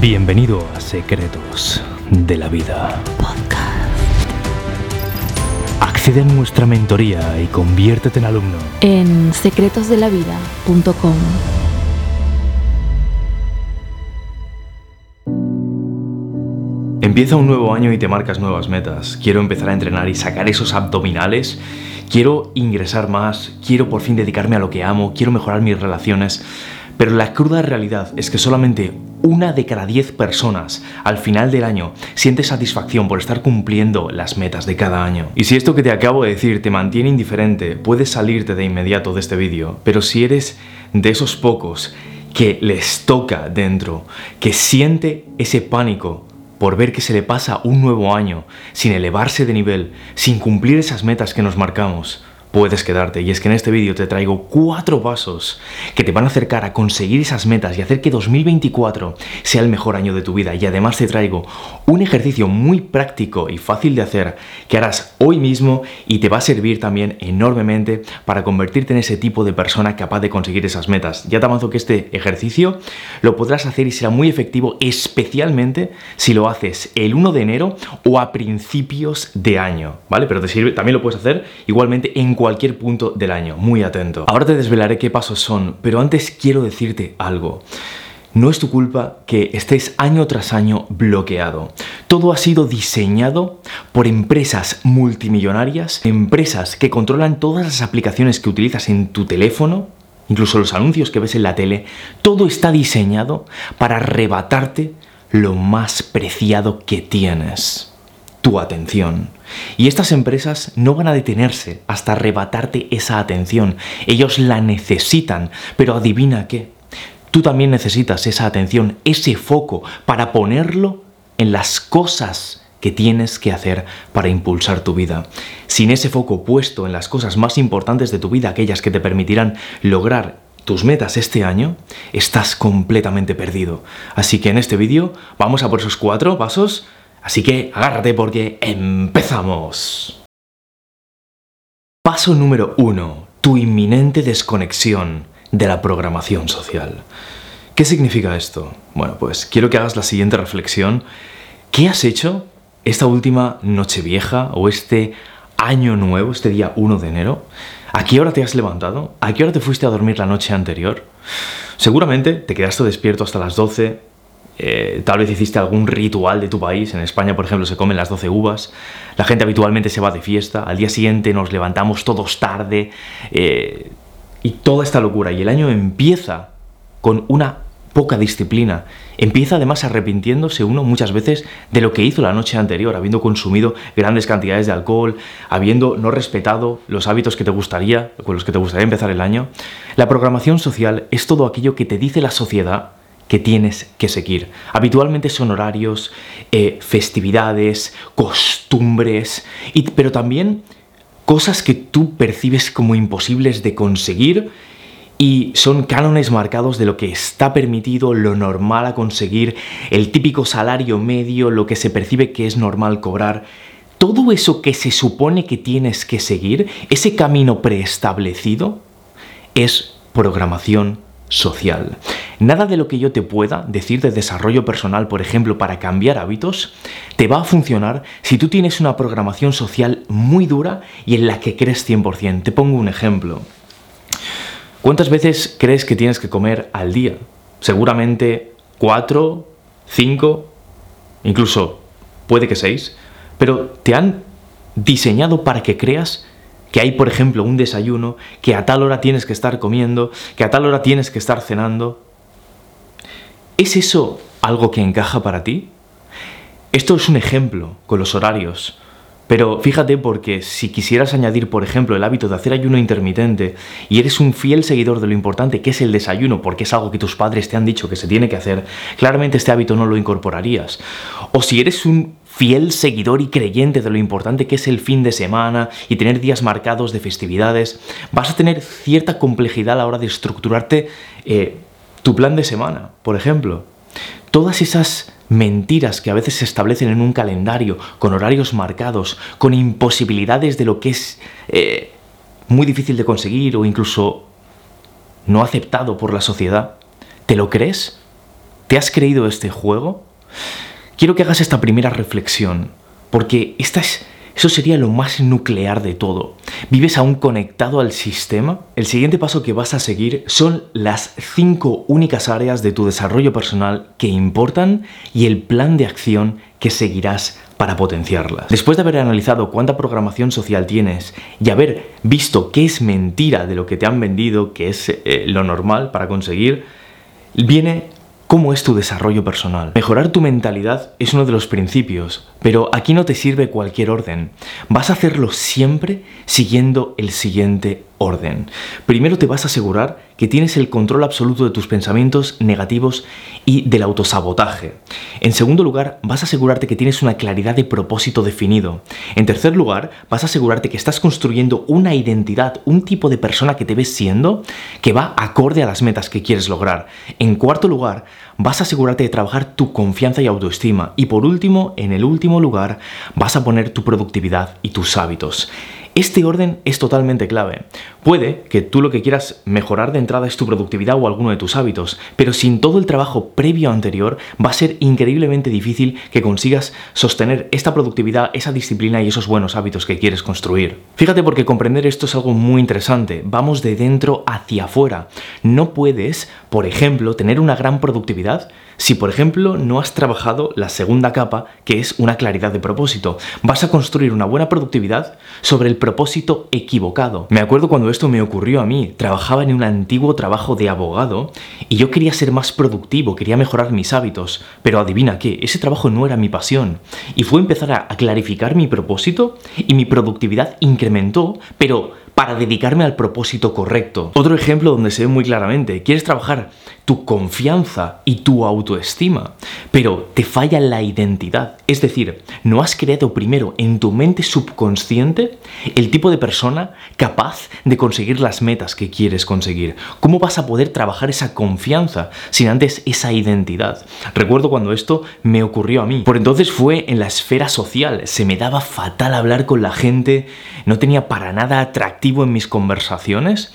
Bienvenido a Secretos de la Vida. Accede a nuestra mentoría y conviértete en alumno. en secretosdelavida.com. Empieza un nuevo año y te marcas nuevas metas. Quiero empezar a entrenar y sacar esos abdominales. Quiero ingresar más. Quiero por fin dedicarme a lo que amo. Quiero mejorar mis relaciones. Pero la cruda realidad es que solamente una de cada diez personas al final del año siente satisfacción por estar cumpliendo las metas de cada año. Y si esto que te acabo de decir te mantiene indiferente, puedes salirte de inmediato de este vídeo. Pero si eres de esos pocos que les toca dentro, que siente ese pánico por ver que se le pasa un nuevo año sin elevarse de nivel, sin cumplir esas metas que nos marcamos, puedes quedarte. Y es que en este vídeo te traigo cuatro pasos que te van a acercar a conseguir esas metas y hacer que 2024 sea el mejor año de tu vida. Y además te traigo un ejercicio muy práctico y fácil de hacer que harás hoy mismo y te va a servir también enormemente para convertirte en ese tipo de persona capaz de conseguir esas metas. Ya te avanzo que este ejercicio lo podrás hacer y será muy efectivo, especialmente si lo haces el 1 de enero o a principios de año, ¿vale? Pero también lo puedes hacer igualmente en cualquier punto del año. Muy atento. Ahora te desvelaré qué pasos son, pero antes quiero decirte algo. No es tu culpa que estés año tras año bloqueado. Todo ha sido diseñado por empresas multimillonarias, empresas que controlan todas las aplicaciones que utilizas en tu teléfono, incluso los anuncios que ves en la tele. Todo está diseñado para arrebatarte lo más preciado que tienes, tu atención. Y estas empresas no van a detenerse hasta arrebatarte esa atención. Ellos la necesitan, pero adivina qué. Tú también necesitas esa atención, ese foco, para ponerlo en las cosas que tienes que hacer para impulsar tu vida. Sin ese foco puesto en las cosas más importantes de tu vida, aquellas que te permitirán lograr tus metas este año, estás completamente perdido. Así que en este vídeo vamos a por esos cuatro pasos Así que agárrate porque empezamos. Paso número uno. Tu inminente desconexión de la programación social. ¿Qué significa esto? Bueno, pues quiero que hagas la siguiente reflexión. ¿Qué has hecho esta última noche vieja o este año nuevo, este día 1 de enero? ¿A qué hora te has levantado? ¿A qué hora te fuiste a dormir la noche anterior? Seguramente te quedaste despierto hasta las 12, eh, tal vez hiciste algún ritual de tu país. En España, por ejemplo, se comen las 12 uvas. La gente habitualmente se va de fiesta. Al día siguiente nos levantamos todos tarde. eh, y toda esta locura. Y el año empieza con una poca disciplina. Empieza además arrepintiéndose uno muchas veces de lo que hizo la noche anterior, habiendo consumido grandes cantidades de alcohol, habiendo no respetado los hábitos que te gustaría, con los que te gustaría empezar el año. La programación social es todo aquello que te dice la sociedad que tienes que seguir. Habitualmente son horarios, eh, festividades, costumbres, pero también cosas que tú percibes como imposibles de conseguir y son cánones marcados de lo que está permitido, lo normal a conseguir, el típico salario medio, lo que se percibe que es normal cobrar. Todo eso que se supone que tienes que seguir, ese camino preestablecido, es programación social. Nada de lo que yo te pueda decir de desarrollo personal, por ejemplo, para cambiar hábitos, te va a funcionar si tú tienes una programación social muy dura y en la que crees 100%. Te pongo un ejemplo. ¿Cuántas veces crees que tienes que comer al día? Seguramente cuatro, cinco, incluso puede que seis, pero te han diseñado para que creas que hay, por ejemplo, un desayuno, que a tal hora tienes que estar comiendo, que a tal hora tienes que estar cenando. ¿Es eso algo que encaja para ti? Esto es un ejemplo con los horarios. Pero fíjate porque si quisieras añadir, por ejemplo, el hábito de hacer ayuno intermitente y eres un fiel seguidor de lo importante que es el desayuno, porque es algo que tus padres te han dicho que se tiene que hacer, claramente este hábito no lo incorporarías. O si eres un fiel seguidor y creyente de lo importante que es el fin de semana y tener días marcados de festividades, vas a tener cierta complejidad a la hora de estructurarte eh, tu plan de semana, por ejemplo. Todas esas mentiras que a veces se establecen en un calendario, con horarios marcados, con imposibilidades de lo que es eh, muy difícil de conseguir o incluso no aceptado por la sociedad, ¿te lo crees? ¿Te has creído este juego? Quiero que hagas esta primera reflexión, porque esta es, eso sería lo más nuclear de todo. ¿Vives aún conectado al sistema? El siguiente paso que vas a seguir son las cinco únicas áreas de tu desarrollo personal que importan y el plan de acción que seguirás para potenciarlas. Después de haber analizado cuánta programación social tienes y haber visto qué es mentira de lo que te han vendido, que es eh, lo normal para conseguir, viene cómo es tu desarrollo personal. Mejorar tu mentalidad es uno de los principios, pero aquí no te sirve cualquier orden. Vas a hacerlo siempre siguiendo el siguiente orden. Primero te vas a asegurar que tienes el control absoluto de tus pensamientos negativos y del autosabotaje. En segundo lugar, vas a asegurarte que tienes una claridad de propósito definido. En tercer lugar, vas a asegurarte que estás construyendo una identidad, un tipo de persona que te ves siendo que va acorde a las metas que quieres lograr. En cuarto lugar, vas a asegurarte de trabajar tu confianza y autoestima. Y por último, en el último lugar, vas a poner tu productividad y tus hábitos. Este orden es totalmente clave. Puede que tú lo que quieras mejorar de entrada es tu productividad o alguno de tus hábitos, pero sin todo el trabajo previo anterior va a ser increíblemente difícil que consigas sostener esta productividad, esa disciplina y esos buenos hábitos que quieres construir. Fíjate porque comprender esto es algo muy interesante. Vamos de dentro hacia afuera. No puedes, por ejemplo, tener una gran productividad si, por ejemplo, no has trabajado la segunda capa, que es una claridad de propósito. Vas a construir una buena productividad sobre el propósito equivocado. Me acuerdo cuando esto me ocurrió a mí. Trabajaba en un antiguo trabajo de abogado y yo quería ser más productivo, quería mejorar mis hábitos. Pero adivina qué, ese trabajo no era mi pasión. Y fue empezar a, clarificar mi propósito y mi productividad incrementó, pero para dedicarme al propósito correcto. Otro ejemplo donde se ve muy claramente, quieres trabajar tu confianza y tu autoestima, pero te falla la identidad. Es decir, no has creado primero en tu mente subconsciente el tipo de persona capaz de conseguir las metas que quieres conseguir. ¿Cómo vas a poder trabajar esa confianza sin antes esa identidad? Recuerdo cuando esto me ocurrió a mí. Por entonces fue en la esfera social. Se me daba fatal hablar con la gente, no tenía para nada atractivo en mis conversaciones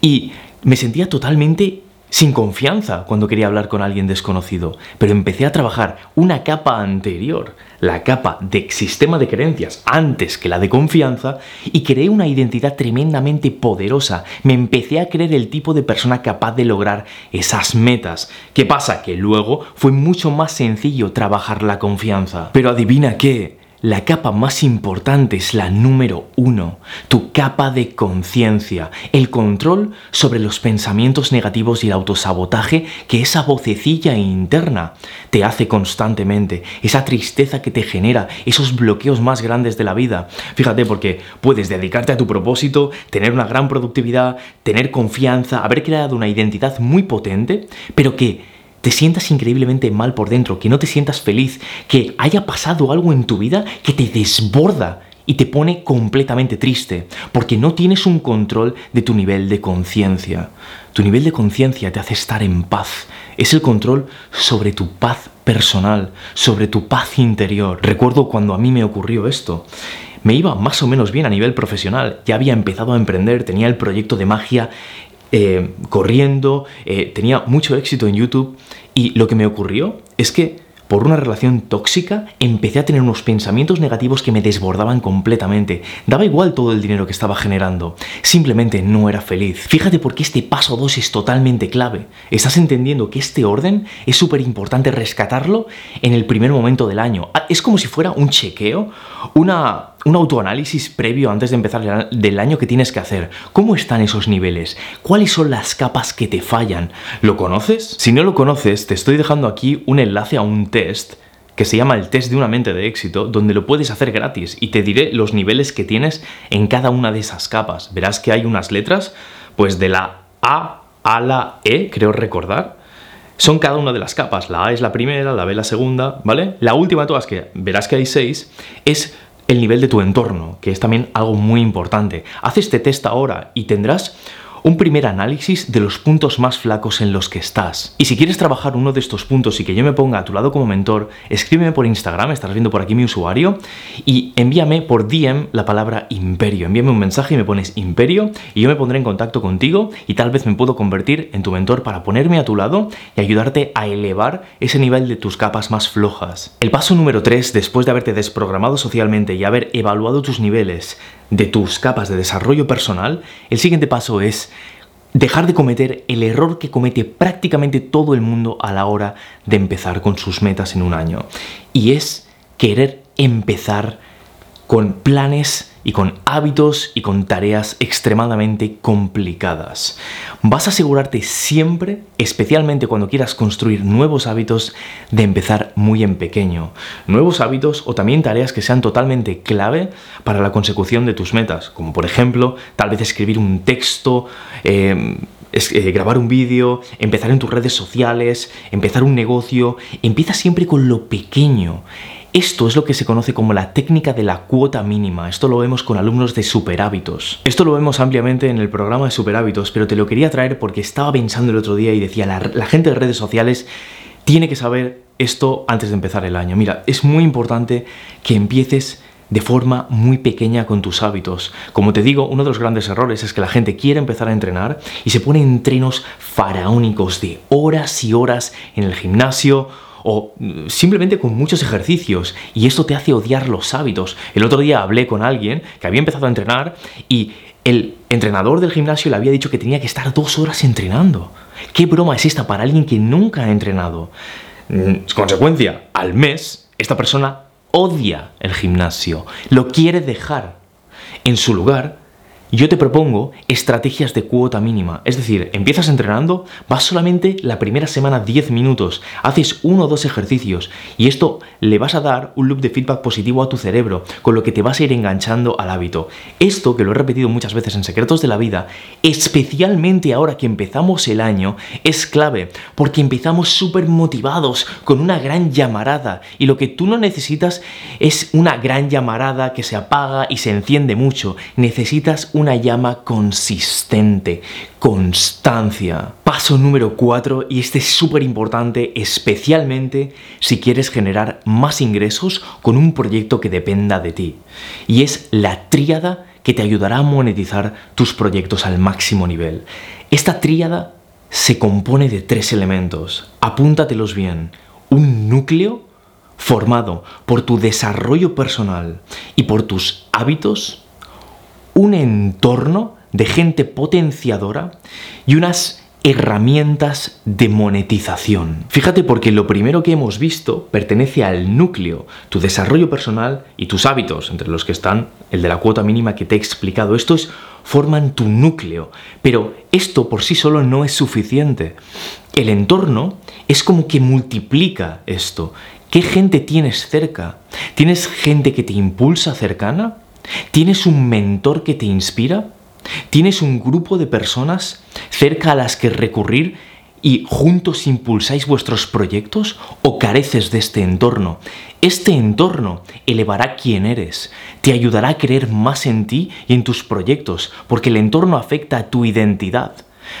y me sentía totalmente sin confianza cuando quería hablar con alguien desconocido, pero empecé a trabajar una capa anterior, la capa de sistema de creencias antes que la de confianza, y creé una identidad tremendamente poderosa. Me empecé a creer el tipo de persona capaz de lograr esas metas. ¿Qué pasa? Que luego fue mucho más sencillo trabajar la confianza. Pero adivina qué, la capa más importante es la número uno, tu capa de conciencia, el control sobre los pensamientos negativos y el autosabotaje que esa vocecilla interna te hace constantemente, esa tristeza que te genera, esos bloqueos más grandes de la vida. Fíjate porque puedes dedicarte a tu propósito, tener una gran productividad, tener confianza, haber creado una identidad muy potente, pero que te sientas increíblemente mal por dentro, que no te sientas feliz, que haya pasado algo en tu vida que te desborda y te pone completamente triste, porque no tienes un control de tu nivel de conciencia. Tu nivel de conciencia te hace estar en paz. Es el control sobre tu paz personal, sobre tu paz interior. Recuerdo cuando a mí me ocurrió esto. Me iba más o menos bien a nivel profesional, ya había empezado a emprender, tenía el proyecto de magia eh, corriendo, eh, tenía mucho éxito en YouTube y lo que me ocurrió es que por una relación tóxica, empecé a tener unos pensamientos negativos que me desbordaban completamente. Daba igual todo el dinero que estaba generando, simplemente no era feliz. Fíjate por qué este paso 2 es totalmente clave. Estás entendiendo que este orden es súper importante rescatarlo en el primer momento del año. Ah, es como si fuera un chequeo, una, un autoanálisis previo antes de empezar del año que tienes que hacer. ¿Cómo están esos niveles? ¿Cuáles son las capas que te fallan? ¿Lo conoces? Si no lo conoces, te estoy dejando aquí un enlace a un test que se llama el test de una mente de éxito, donde lo puedes hacer gratis y te diré los niveles que tienes en cada una de esas capas. Verás que hay unas letras, pues de la A a la E, creo recordar, son cada una de las capas. La A es la primera, la B la segunda, ¿vale? La última de todas, que verás que hay seis, es el nivel de tu entorno, que es también algo muy importante. Haz este test ahora y tendrás un primer análisis de los puntos más flacos en los que estás. Y si quieres trabajar uno de estos puntos y que yo me ponga a tu lado como mentor, escríbeme por Instagram, estarás viendo por aquí mi usuario, y envíame por DM la palabra imperio. Envíame un mensaje y me pones imperio y yo me pondré en contacto contigo y tal vez me puedo convertir en tu mentor para ponerme a tu lado y ayudarte a elevar ese nivel de tus capas más flojas. El paso número 3, después de haberte desprogramado socialmente y haber evaluado tus niveles de tus capas de desarrollo personal, el siguiente paso es dejar de cometer el error que comete prácticamente todo el mundo a la hora de empezar con sus metas en un año. Y es querer empezar con planes y con hábitos y con tareas extremadamente complicadas. Vas a asegurarte siempre, especialmente cuando quieras construir nuevos hábitos, de empezar muy en pequeño. Nuevos hábitos o también tareas que sean totalmente clave para la consecución de tus metas, como por ejemplo tal vez escribir un texto, eh, eh, grabar un vídeo, empezar en tus redes sociales, empezar un negocio. Empieza siempre con lo pequeño. Esto es lo que se conoce como la técnica de la cuota mínima. Esto lo vemos con alumnos de superhábitos. Esto lo vemos ampliamente en el programa de superhábitos, pero te lo quería traer porque estaba pensando el otro día y decía, la, gente de redes sociales tiene que saber esto antes de empezar el año. Mira, es muy importante que empieces de forma muy pequeña con tus hábitos. Como te digo, uno de los grandes errores es que la gente quiere empezar a entrenar y se pone entrenos faraónicos de horas y horas en el gimnasio o mm, simplemente con muchos ejercicios y esto te hace odiar los hábitos. El otro día hablé con alguien que había empezado a entrenar y el entrenador del gimnasio le había dicho que tenía que estar dos horas entrenando. ¿Qué broma es esta para alguien que nunca ha entrenado? Mm, consecuencia, al mes, esta persona odia el gimnasio, lo quiere dejar. En su lugar, yo te propongo estrategias de cuota mínima, es decir, empiezas entrenando, vas solamente la primera semana 10 minutos, haces uno o dos ejercicios y esto le vas a dar un loop de feedback positivo a tu cerebro, con lo que te vas a ir enganchando al hábito. Esto, que lo he repetido muchas veces en Secretos de la Vida, especialmente ahora que empezamos el año, es clave, porque empezamos súper motivados, con una gran llamarada, y lo que tú no necesitas es una gran llamarada que se apaga y se enciende mucho, necesitas una llama consistente, constancia. Paso número 4, y este es súper importante, especialmente si quieres generar más ingresos con un proyecto que dependa de ti. Y es la tríada que te ayudará a monetizar tus proyectos al máximo nivel. Esta tríada se compone de tres elementos. Apúntatelos bien. Un núcleo formado por tu desarrollo personal y por tus hábitos un entorno de gente potenciadora y unas herramientas de monetización. Fíjate porque lo primero que hemos visto pertenece al núcleo, tu desarrollo personal y tus hábitos, entre los que están el de la cuota mínima que te he explicado. Estos forman tu núcleo, pero esto por sí solo no es suficiente. El entorno es como que multiplica esto. ¿Qué gente tienes cerca? ¿Tienes gente que te impulsa cercana? ¿Tienes un mentor que te inspira? ¿Tienes un grupo de personas cerca a las que recurrir y juntos impulsáis vuestros proyectos o careces de este entorno? Este entorno elevará quién eres, te ayudará a creer más en ti y en tus proyectos, porque el entorno afecta a tu identidad.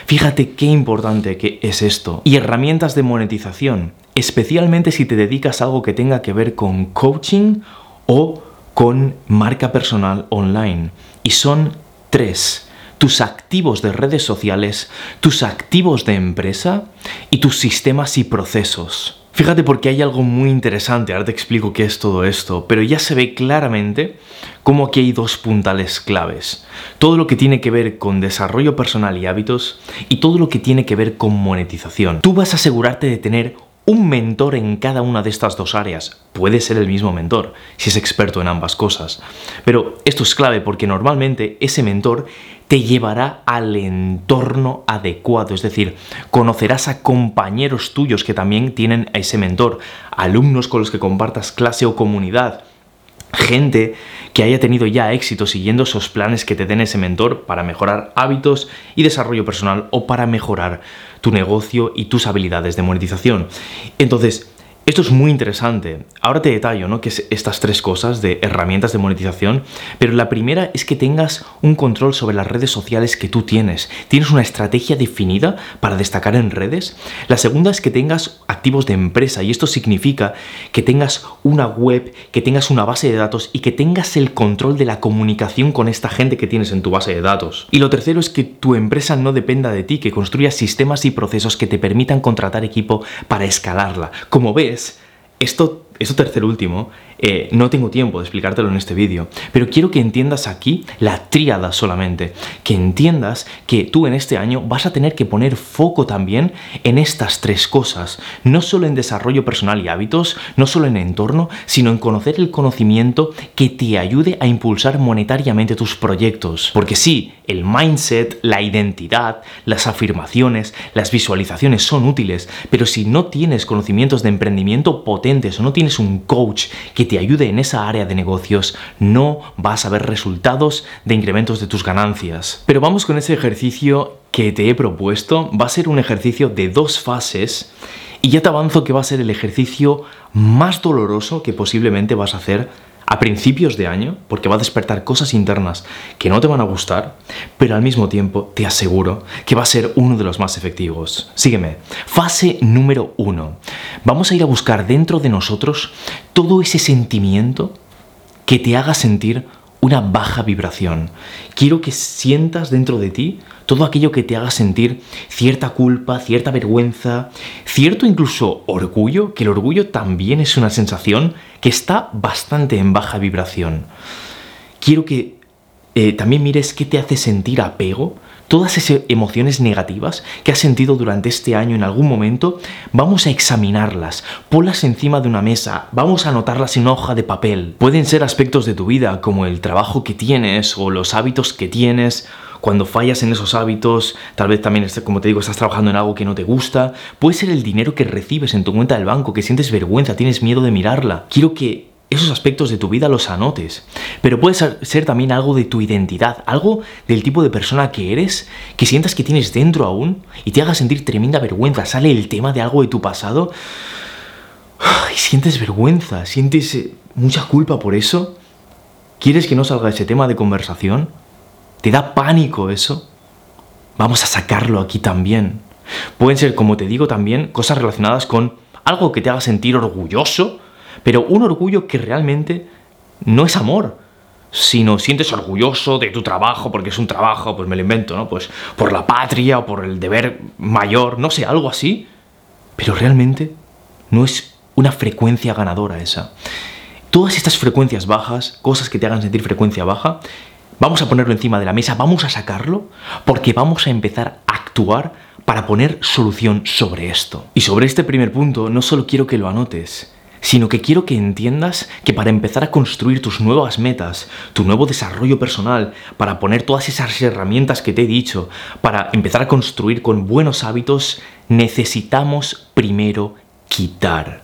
Fíjate qué importante que es esto. Y herramientas de monetización, especialmente si te dedicas a algo que tenga que ver con coaching o con marca personal online. Y son tres. Tus activos de redes sociales, tus activos de empresa y tus sistemas y procesos. Fíjate porque hay algo muy interesante, ahora te explico qué es todo esto, pero ya se ve claramente cómo aquí hay dos puntales claves. Todo lo que tiene que ver con desarrollo personal y hábitos y todo lo que tiene que ver con monetización. Tú vas a asegurarte de tener un mentor en cada una de estas dos áreas. Puede ser el mismo mentor, si es experto en ambas cosas. Pero esto es clave porque normalmente ese mentor te llevará al entorno adecuado, es decir, conocerás a compañeros tuyos que también tienen a ese mentor, alumnos con los que compartas clase o comunidad, gente que haya tenido ya éxito siguiendo esos planes que te den ese mentor para mejorar hábitos y desarrollo personal o para mejorar tu negocio y tus habilidades de monetización. Entonces, Esto es muy interesante. Ahora te detallo, ¿no? Que es estas tres cosas de herramientas de monetización, pero la primera es que tengas un control sobre las redes sociales que tú tienes. Tienes una estrategia definida para destacar en redes. La segunda es que tengas activos de empresa y esto significa que tengas una web, que tengas una base de datos y que tengas el control de la comunicación con esta gente que tienes en tu base de datos. Y lo tercero es que tu empresa no dependa de ti, que construyas sistemas y procesos que te permitan contratar equipo para escalarla. Como ves, esto, esto tercer último eh, no tengo tiempo de explicártelo en este vídeo, pero quiero que entiendas aquí la tríada solamente, que entiendas que tú en este año vas a tener que poner foco también en estas tres cosas, no solo en desarrollo personal y hábitos, no solo en entorno, sino en conocer el conocimiento que te ayude a impulsar monetariamente tus proyectos. Porque sí, el mindset, la identidad, las afirmaciones, las visualizaciones son útiles, pero si no tienes conocimientos de emprendimiento potentes o no tienes un coach que te ayude en esa área de negocios, no vas a ver resultados de incrementos de tus ganancias. Pero vamos con ese ejercicio que te he propuesto. Va a ser un ejercicio de dos fases y ya te avanzo que va a ser el ejercicio más doloroso que posiblemente vas a hacer a principios de año, porque va a despertar cosas internas que no te van a gustar, pero al mismo tiempo te aseguro que va a ser uno de los más efectivos. Sígueme. Fase número uno. Vamos a ir a buscar dentro de nosotros todo ese sentimiento que te haga sentir una baja vibración. Quiero que sientas dentro de ti todo aquello que te haga sentir cierta culpa, cierta vergüenza, cierto incluso orgullo, que el orgullo también es una sensación que está bastante en baja vibración. Quiero que eh, también mires qué te hace sentir apego, todas esas emociones negativas que has sentido durante este año en algún momento, vamos a examinarlas, ponlas encima de una mesa, vamos a anotarlas en una hoja de papel. Pueden ser aspectos de tu vida como el trabajo que tienes o los hábitos que tienes. Cuando fallas en esos hábitos, tal vez también, como te digo, estás trabajando en algo que no te gusta. Puede ser el dinero que recibes en tu cuenta del banco, que sientes vergüenza, tienes miedo de mirarla. Quiero que esos aspectos de tu vida los anotes. Pero puede ser también algo de tu identidad, algo del tipo de persona que eres, que sientas que tienes dentro aún y te haga sentir tremenda vergüenza. Sale el tema de algo de tu pasado y sientes vergüenza, sientes eh, mucha culpa por eso. ¿Quieres que no salga ese tema de conversación? ¿Te da pánico eso? Vamos a sacarlo aquí también. Pueden ser, como te digo, también cosas relacionadas con algo que te haga sentir orgulloso pero un orgullo que realmente no es amor, sino sientes orgulloso de tu trabajo, porque es un trabajo, pues me lo invento, ¿no? Pues por la patria o por el deber mayor, no sé, algo así, pero realmente no es una frecuencia ganadora esa. Todas estas frecuencias bajas, cosas que te hagan sentir frecuencia baja, vamos a ponerlo encima de la mesa, vamos a sacarlo, porque vamos a empezar a actuar para poner solución sobre esto. Y sobre este primer punto, no solo quiero que lo anotes, sino que quiero que entiendas que para empezar a construir tus nuevas metas, tu nuevo desarrollo personal, para poner todas esas herramientas que te he dicho, para empezar a construir con buenos hábitos, necesitamos primero quitar.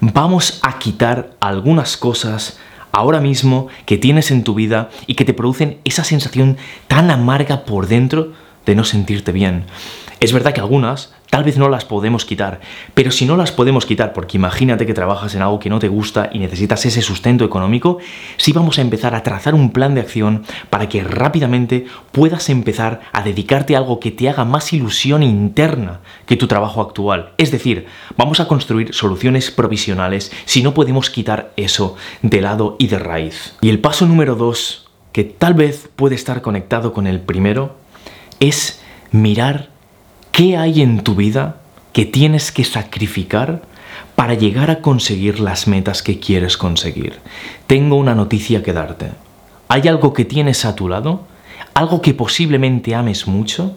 Vamos a quitar algunas cosas ahora mismo que tienes en tu vida y que te producen esa sensación tan amarga por dentro de no sentirte bien. Es verdad que algunas Tal vez no las podemos quitar, pero si no las podemos quitar, porque imagínate que trabajas en algo que no te gusta y necesitas ese sustento económico, sí vamos a empezar a trazar un plan de acción para que rápidamente puedas empezar a dedicarte a algo que te haga más ilusión interna que tu trabajo actual. Es decir, vamos a construir soluciones provisionales si no podemos quitar eso de lado y de raíz. Y el paso número dos, que tal vez puede estar conectado con el primero, es mirar ¿Qué hay en tu vida que tienes que sacrificar para llegar a conseguir las metas que quieres conseguir? Tengo una noticia que darte. ¿Hay algo que tienes a tu lado? ¿Algo que posiblemente ames mucho?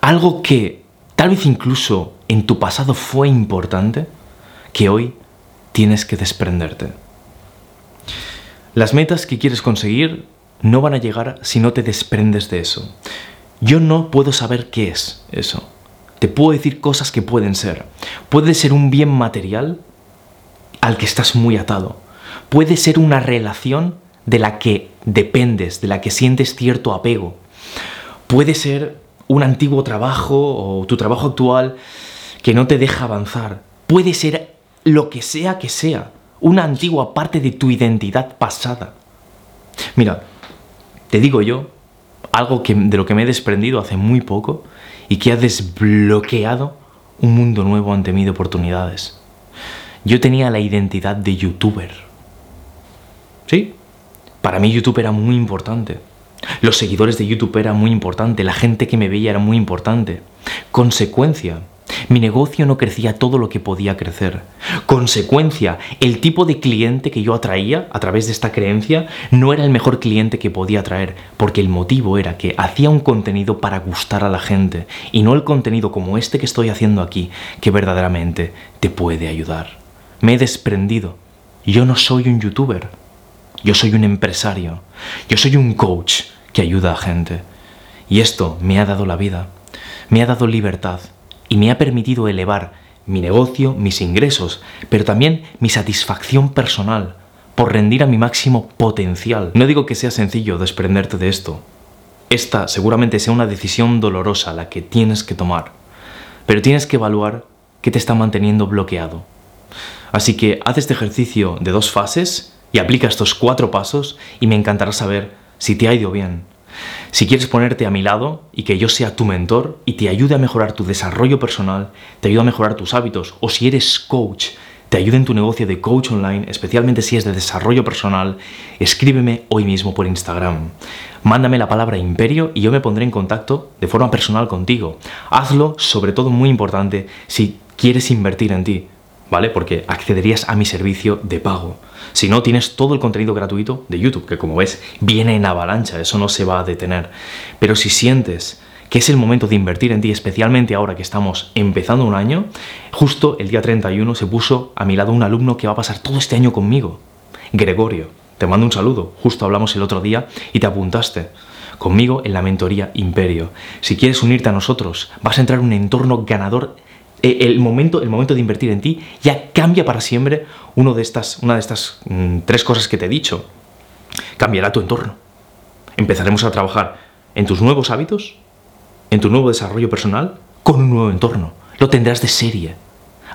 ¿Algo que tal vez incluso en tu pasado fue importante? Que hoy tienes que desprenderte. Las metas que quieres conseguir no van a llegar si no te desprendes de eso. Yo no puedo saber qué es eso. Te puedo decir cosas que pueden ser. Puede ser un bien material al que estás muy atado. Puede ser una relación de la que dependes, de la que sientes cierto apego. Puede ser un antiguo trabajo o tu trabajo actual que no te deja avanzar. Puede ser lo que sea que sea, una antigua parte de tu identidad pasada. Mira, te digo yo, algo que, de lo que me he desprendido hace muy poco y que ha desbloqueado un mundo nuevo ante mí de oportunidades. Yo tenía la identidad de youtuber. ¿Sí? Para mí YouTube era muy importante. Los seguidores de YouTube eran muy importante, la gente que me veía era muy importante. Consecuencia, mi negocio no crecía todo lo que podía crecer. Consecuencia, el tipo de cliente que yo atraía a través de esta creencia no era el mejor cliente que podía atraer, porque el motivo era que hacía un contenido para gustar a la gente y no el contenido como este que estoy haciendo aquí, que verdaderamente te puede ayudar. Me he desprendido. Yo no soy un youtuber. Yo soy un empresario. Yo soy un coach que ayuda a gente. Y esto me ha dado la vida. Me ha dado libertad y me ha permitido elevar mi negocio, mis ingresos, pero también mi satisfacción personal por rendir a mi máximo potencial. No digo que sea sencillo desprenderte de esto. Esta seguramente sea una decisión dolorosa la que tienes que tomar, pero tienes que evaluar qué te está manteniendo bloqueado. Así que haz este ejercicio de dos fases y aplica estos cuatro pasos y me encantará saber si te ha ido bien si quieres ponerte a mi lado y que yo sea tu mentor y te ayude a mejorar tu desarrollo personal, te ayude a mejorar tus hábitos, o si eres coach, te ayude en tu negocio de coach online, especialmente si es de desarrollo personal, escríbeme hoy mismo por Instagram. Mándame la palabra imperio y yo me pondré en contacto de forma personal contigo. Hazlo, sobre todo muy importante, si quieres invertir en ti. ¿Vale? Porque accederías a mi servicio de pago. Si no, tienes todo el contenido gratuito de YouTube, que como ves, viene en avalancha, eso no se va a detener. Pero si sientes que es el momento de invertir en ti, especialmente ahora que estamos empezando un año, justo el día 31 se puso a mi lado un alumno que va a pasar todo este año conmigo, Gregorio. Te mando un saludo, justo hablamos el otro día y te apuntaste conmigo en la mentoría Imperio. Si quieres unirte a nosotros, vas a entrar en un entorno ganador el momento, el momento de invertir en ti ya cambia para siempre uno de estas, una de estas mm, tres cosas que te he dicho. Cambiará tu entorno. Empezaremos a trabajar en tus nuevos hábitos, en tu nuevo desarrollo personal, con un nuevo entorno. Lo tendrás de serie.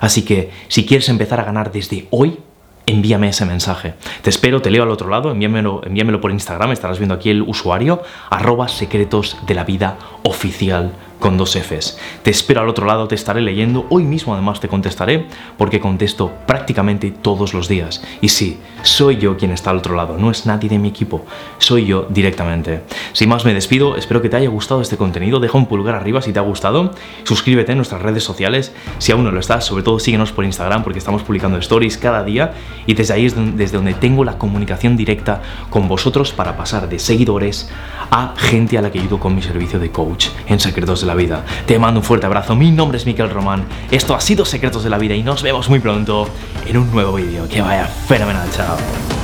Así que si quieres empezar a ganar desde hoy, envíame ese mensaje. Te espero, te leo al otro lado, envíamelo, envíamelo por Instagram, estarás viendo aquí el usuario, arroba secretos de la vida oficial con dos Fs. Te espero al otro lado, te estaré leyendo. Hoy mismo además te contestaré porque contesto prácticamente todos los días. Y sí, soy yo quien está al otro lado, no es nadie de mi equipo, soy yo directamente. Sin más me despido, espero que te haya gustado este contenido, deja un pulgar arriba si te ha gustado, suscríbete en nuestras redes sociales si aún no lo estás, sobre todo síguenos por Instagram porque estamos publicando stories cada día y desde ahí es desde donde tengo la comunicación directa con vosotros para pasar de seguidores a gente a la que ayudo con mi servicio de coach en secretos de la vida. Te mando un fuerte abrazo, mi nombre es Miquel Román, esto ha sido Secretos de la Vida y nos vemos muy pronto en un nuevo vídeo. Que vaya fenomenal, chao.